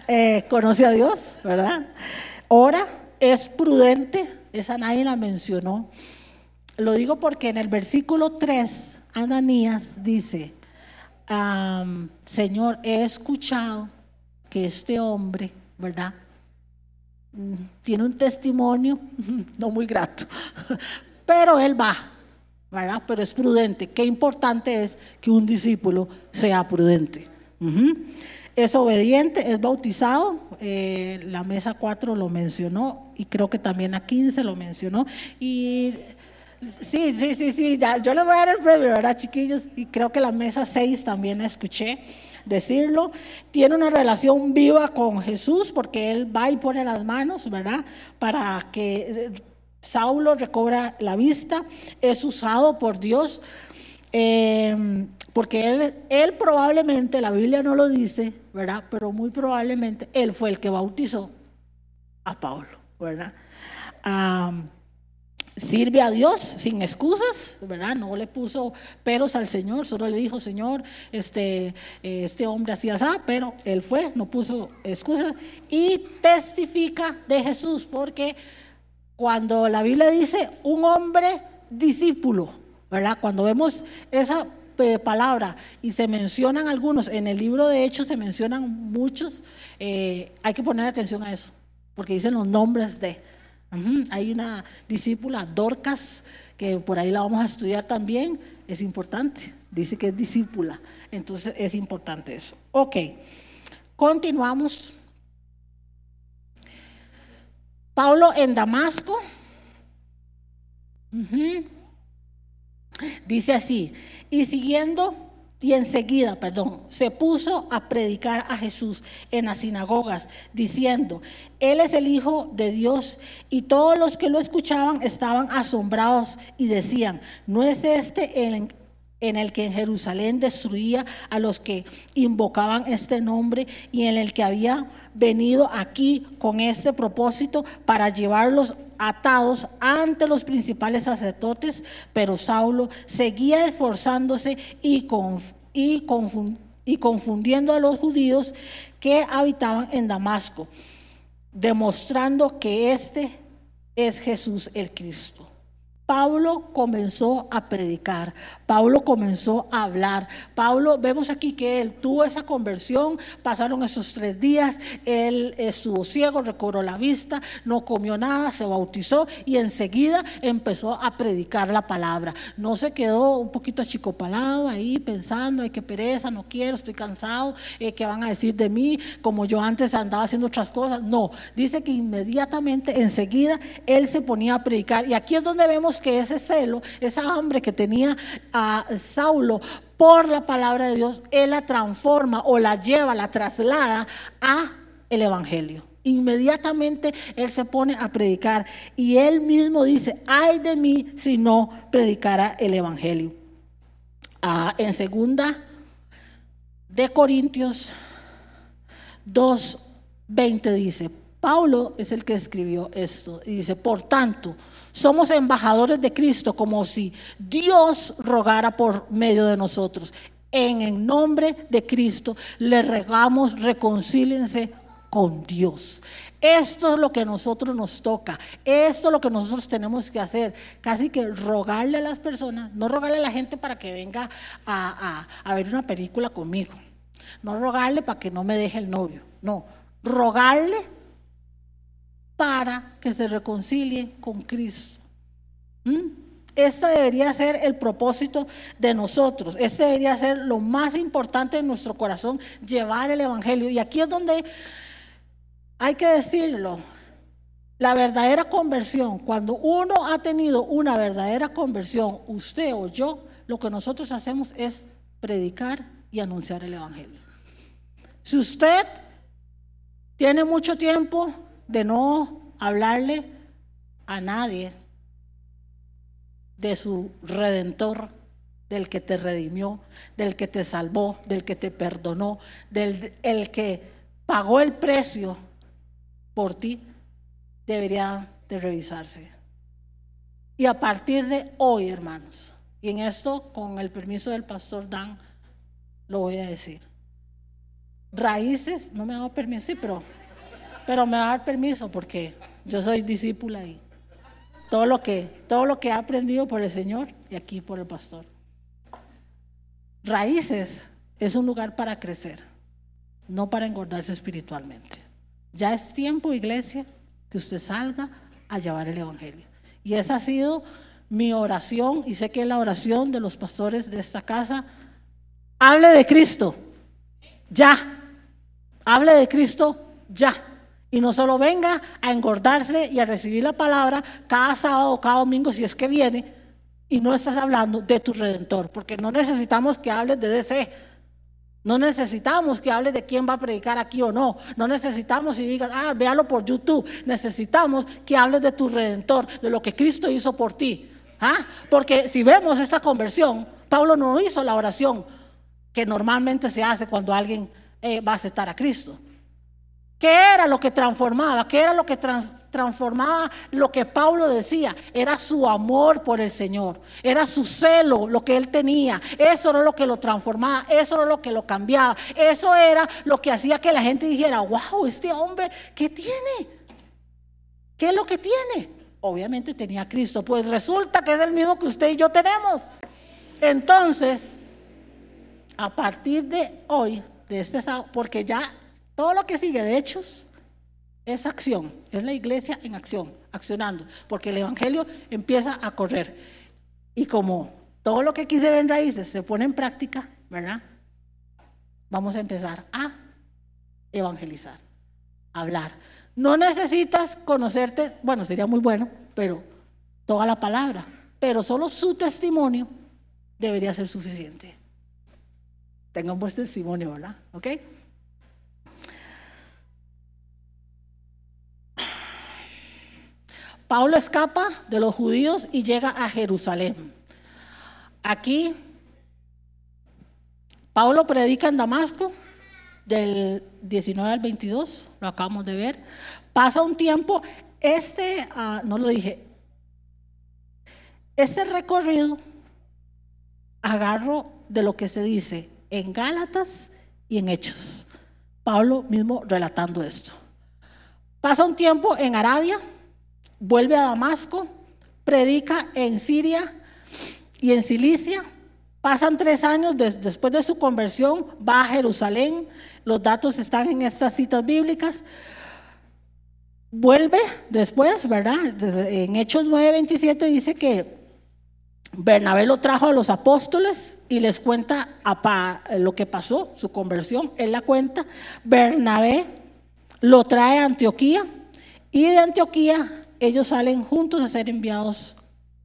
eh, conoce a Dios, ¿verdad? Ora, es prudente, esa nadie la mencionó. Lo digo porque en el versículo 3, Ananías dice, Señor, he escuchado que este hombre, ¿verdad? Mm, tiene un testimonio [laughs] no muy grato, pero él va, ¿verdad? Pero es prudente. Qué importante es que un discípulo sea prudente es obediente, es bautizado, eh, la mesa 4 lo mencionó y creo que también a 15 lo mencionó. Y sí, sí, sí, sí, ya, yo les voy a dar el premio, ¿verdad, chiquillos? Y creo que la mesa 6 también escuché decirlo. Tiene una relación viva con Jesús porque él va y pone las manos, ¿verdad? Para que Saulo recobra la vista. Es usado por Dios. Eh, porque él, él probablemente, la Biblia no lo dice, ¿verdad? Pero muy probablemente él fue el que bautizó a Pablo, ¿verdad? Sirve a Dios sin excusas, ¿verdad? No le puso peros al Señor, solo le dijo, Señor, este, este hombre hacía así, pero él fue, no puso excusas y testifica de Jesús, porque cuando la Biblia dice un hombre discípulo, ¿verdad? Cuando vemos esa palabra y se mencionan algunos, en el libro de Hechos se mencionan muchos, eh, hay que poner atención a eso, porque dicen los nombres de. Hay una discípula, Dorcas, que por ahí la vamos a estudiar también, es importante, dice que es discípula, entonces es importante eso. Ok, continuamos. Pablo en Damasco. Dice así, y siguiendo y enseguida, perdón, se puso a predicar a Jesús en las sinagogas, diciendo, Él es el Hijo de Dios. Y todos los que lo escuchaban estaban asombrados y decían, ¿no es este el en el que en Jerusalén destruía a los que invocaban este nombre y en el que había venido aquí con este propósito para llevarlos atados ante los principales sacerdotes, pero Saulo seguía esforzándose y, y, confundiendo a los judíos que habitaban en Damasco, demostrando que este es Jesús el Cristo. Pablo comenzó a predicar, Pablo comenzó a hablar. Pablo, vemos aquí que él tuvo esa conversión, pasaron esos tres días, él estuvo ciego, recobró la vista, no comió nada, se bautizó y enseguida empezó a predicar la palabra. No se quedó un poquito achicopalado ahí pensando, ay, qué pereza, no quiero, estoy cansado, eh, qué van a decir de mí, como yo antes andaba haciendo otras cosas. No, dice que inmediatamente, enseguida, él se ponía a predicar. Y aquí es donde vemos que ese celo, esa hambre que tenía a Saulo por la palabra de Dios, él la transforma o la lleva, la traslada a el evangelio. Inmediatamente él se pone a predicar y él mismo dice, ay de mí si no predicara el evangelio. Ah, en segunda de Corintios 2:20 dice, Pablo es el que escribió esto y dice, por tanto, somos embajadores de Cristo como si Dios rogara por medio de nosotros. En el nombre de Cristo le regamos, reconcílense con Dios. Esto es lo que a nosotros nos toca. Esto es lo que nosotros tenemos que hacer. Casi que rogarle a las personas, no rogarle a la gente para que venga a, a ver una película conmigo. No rogarle para que no me deje el novio. No, rogarle para que se reconcilie con Cristo. ¿Mm? Este debería ser el propósito de nosotros. Este debería ser lo más importante en nuestro corazón, llevar el Evangelio. Y aquí es donde hay que decirlo. La verdadera conversión, cuando uno ha tenido una verdadera conversión, usted o yo, lo que nosotros hacemos es predicar y anunciar el Evangelio. Si usted tiene mucho tiempo de no hablarle a nadie de su redentor, del que te redimió, del que te salvó, del que te perdonó, del el que pagó el precio por ti, debería de revisarse. Y a partir de hoy, hermanos, y en esto, con el permiso del pastor Dan, lo voy a decir. Raíces, no me ha dado permiso, sí, pero pero me va a dar permiso porque yo soy discípula y todo lo que, todo lo que he aprendido por el Señor y aquí por el pastor. Raíces es un lugar para crecer, no para engordarse espiritualmente. Ya es tiempo, iglesia, que usted salga a llevar el Evangelio. Y esa ha sido mi oración, y sé que es la oración de los pastores de esta casa. Hable de Cristo, ya. Hable de Cristo, ya. Y no solo venga a engordarse y a recibir la palabra cada sábado o cada domingo si es que viene y no estás hablando de tu redentor, porque no necesitamos que hables de DC. No necesitamos que hables de quién va a predicar aquí o no. No necesitamos y digas, ah, véalo por YouTube. Necesitamos que hables de tu redentor, de lo que Cristo hizo por ti. ¿Ah? Porque si vemos esta conversión, Pablo no hizo la oración que normalmente se hace cuando alguien eh, va a aceptar a Cristo. ¿Qué era lo que transformaba? ¿Qué era lo que transformaba lo que Pablo decía? Era su amor por el Señor, era su celo, lo que él tenía. Eso era lo que lo transformaba, eso era lo que lo cambiaba. Eso era lo que hacía que la gente dijera, wow, este hombre, ¿qué tiene? ¿Qué es lo que tiene? Obviamente tenía Cristo, pues resulta que es el mismo que usted y yo tenemos. Entonces, a partir de hoy, de este sábado, porque ya todo lo que sigue de hechos es acción, es la iglesia en acción, accionando, porque el Evangelio empieza a correr. Y como todo lo que aquí se ve en raíces se pone en práctica, ¿verdad? Vamos a empezar a evangelizar, a hablar. No necesitas conocerte, bueno, sería muy bueno, pero toda la palabra, pero solo su testimonio debería ser suficiente. Tenga un buen testimonio, ¿verdad? ¿Ok? Pablo escapa de los judíos y llega a Jerusalén. Aquí, Pablo predica en Damasco del 19 al 22, lo acabamos de ver. Pasa un tiempo, este, ah, no lo dije, este recorrido agarro de lo que se dice en Gálatas y en Hechos. Pablo mismo relatando esto. Pasa un tiempo en Arabia, vuelve a Damasco, predica en Siria y en Cilicia. Pasan tres años después de su conversión, va a Jerusalén. Los datos están en estas citas bíblicas. Vuelve después, ¿verdad? En Hechos 9:27 dice que Bernabé lo trajo a los apóstoles y les cuenta lo que pasó, su conversión. Él la cuenta. Bernabé lo trae a Antioquía y de Antioquía ellos salen juntos a ser enviados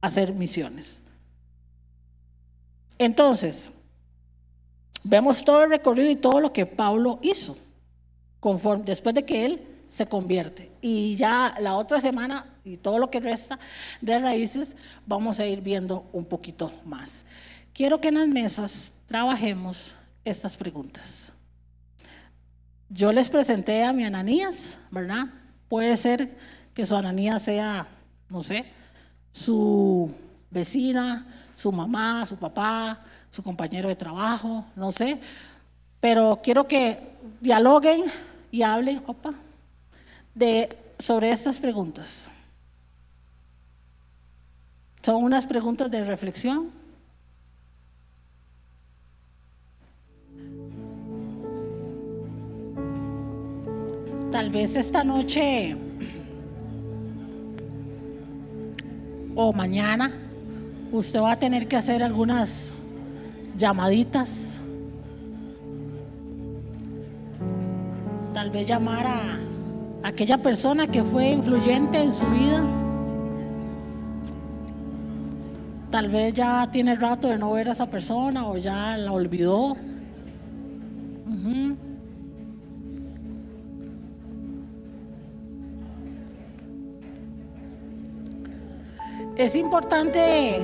a hacer misiones. Entonces, vemos todo el recorrido y todo lo que Pablo hizo conforme, después de que él se convierte. Y ya la otra semana y todo lo que resta de raíces vamos a ir viendo un poquito más. Quiero que en las mesas trabajemos estas preguntas. Yo les presenté a mi Ananías, ¿verdad? Puede ser que su Ananías sea, no sé, su vecina, su mamá, su papá, su compañero de trabajo, no sé. Pero quiero que dialoguen y hablen, opa, de, sobre estas preguntas. Son unas preguntas de reflexión. Tal vez esta noche o mañana usted va a tener que hacer algunas llamaditas. Tal vez llamar a aquella persona que fue influyente en su vida. Tal vez ya tiene rato de no ver a esa persona o ya la olvidó. Es importante,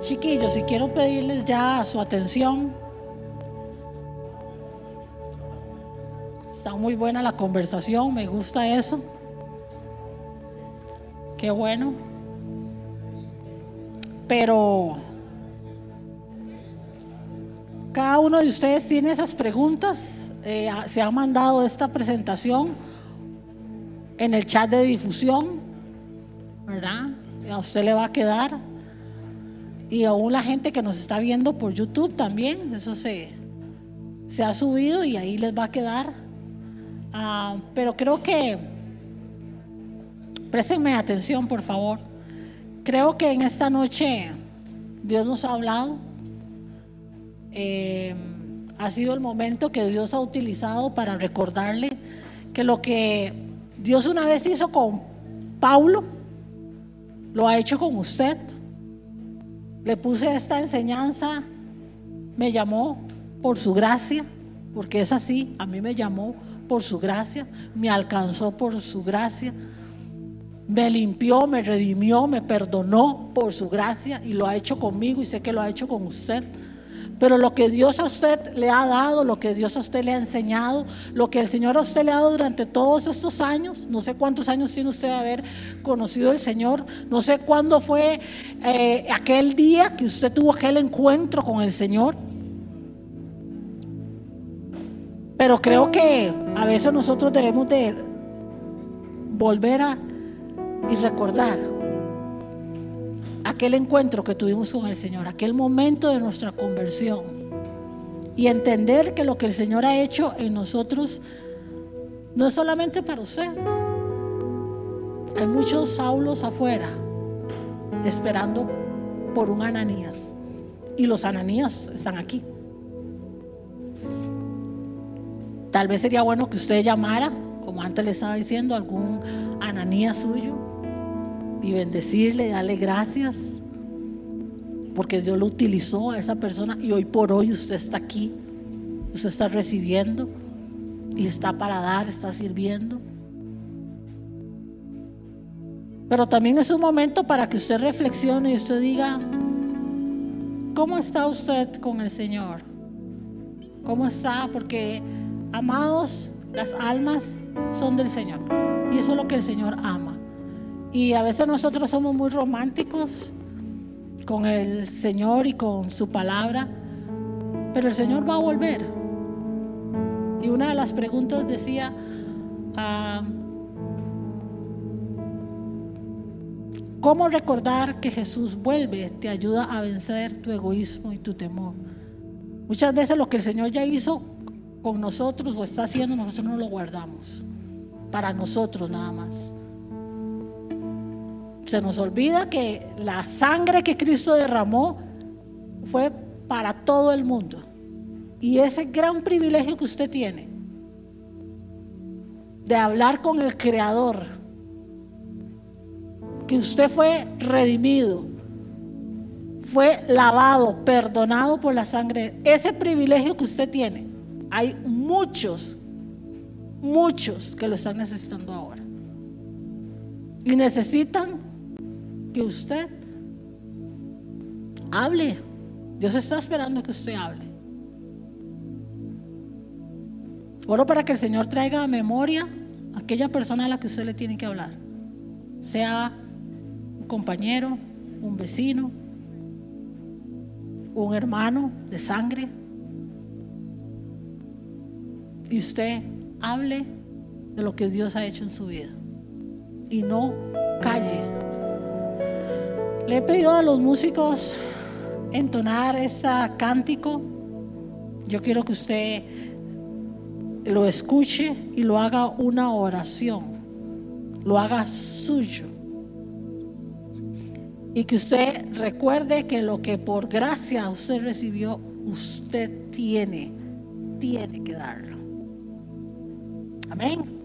chiquillos, y quiero pedirles ya su atención Está muy buena la conversación, me gusta eso. Qué bueno. Pero cada uno de ustedes tiene esas preguntas. Eh, se ha mandado esta presentación en el chat de difusión, ¿verdad? A usted le va a quedar. Y aún la gente que nos está viendo por YouTube también, eso se, se ha subido y ahí les va a quedar. Ah, pero creo que, préstenme atención por favor, creo que en esta noche Dios nos ha hablado. Eh, ha sido el momento que Dios ha utilizado para recordarle que lo que Dios una vez hizo con Paulo, lo ha hecho con usted. Le puse esta enseñanza, me llamó por su gracia, porque es así, a mí me llamó por su gracia, me alcanzó por su gracia, me limpió, me redimió, me perdonó por su gracia y lo ha hecho conmigo y sé que lo ha hecho con usted. Pero lo que Dios a usted le ha dado, lo que Dios a usted le ha enseñado, lo que el Señor a usted le ha dado durante todos estos años, no sé cuántos años tiene usted de haber conocido al Señor, no sé cuándo fue eh, aquel día que usted tuvo aquel encuentro con el Señor. Pero creo que a veces nosotros debemos de volver a y recordar aquel encuentro que tuvimos con el Señor, aquel momento de nuestra conversión y entender que lo que el Señor ha hecho en nosotros no es solamente para usted. Hay muchos Saulos afuera esperando por un Ananías y los Ananías están aquí. Tal vez sería bueno que usted llamara, como antes le estaba diciendo, algún ananía suyo y bendecirle, darle gracias, porque Dios lo utilizó a esa persona y hoy por hoy usted está aquí, usted está recibiendo y está para dar, está sirviendo. Pero también es un momento para que usted reflexione y usted diga, ¿cómo está usted con el Señor? ¿Cómo está? Porque Amados, las almas son del Señor. Y eso es lo que el Señor ama. Y a veces nosotros somos muy románticos con el Señor y con su palabra. Pero el Señor va a volver. Y una de las preguntas decía, ah, ¿cómo recordar que Jesús vuelve te ayuda a vencer tu egoísmo y tu temor? Muchas veces lo que el Señor ya hizo con nosotros o está haciendo, nosotros no lo guardamos. Para nosotros nada más. Se nos olvida que la sangre que Cristo derramó fue para todo el mundo. Y ese gran privilegio que usted tiene de hablar con el Creador, que usted fue redimido, fue lavado, perdonado por la sangre, ese privilegio que usted tiene, hay muchos, muchos que lo están necesitando ahora. Y necesitan que usted hable. Dios está esperando que usted hable. Oro para que el Señor traiga a memoria a aquella persona a la que usted le tiene que hablar. Sea un compañero, un vecino, un hermano de sangre. Y usted hable de lo que Dios ha hecho en su vida. Y no calle. Le he pedido a los músicos entonar ese cántico. Yo quiero que usted lo escuche y lo haga una oración. Lo haga suyo. Y que usted recuerde que lo que por gracia usted recibió, usted tiene, tiene que darlo. Amén.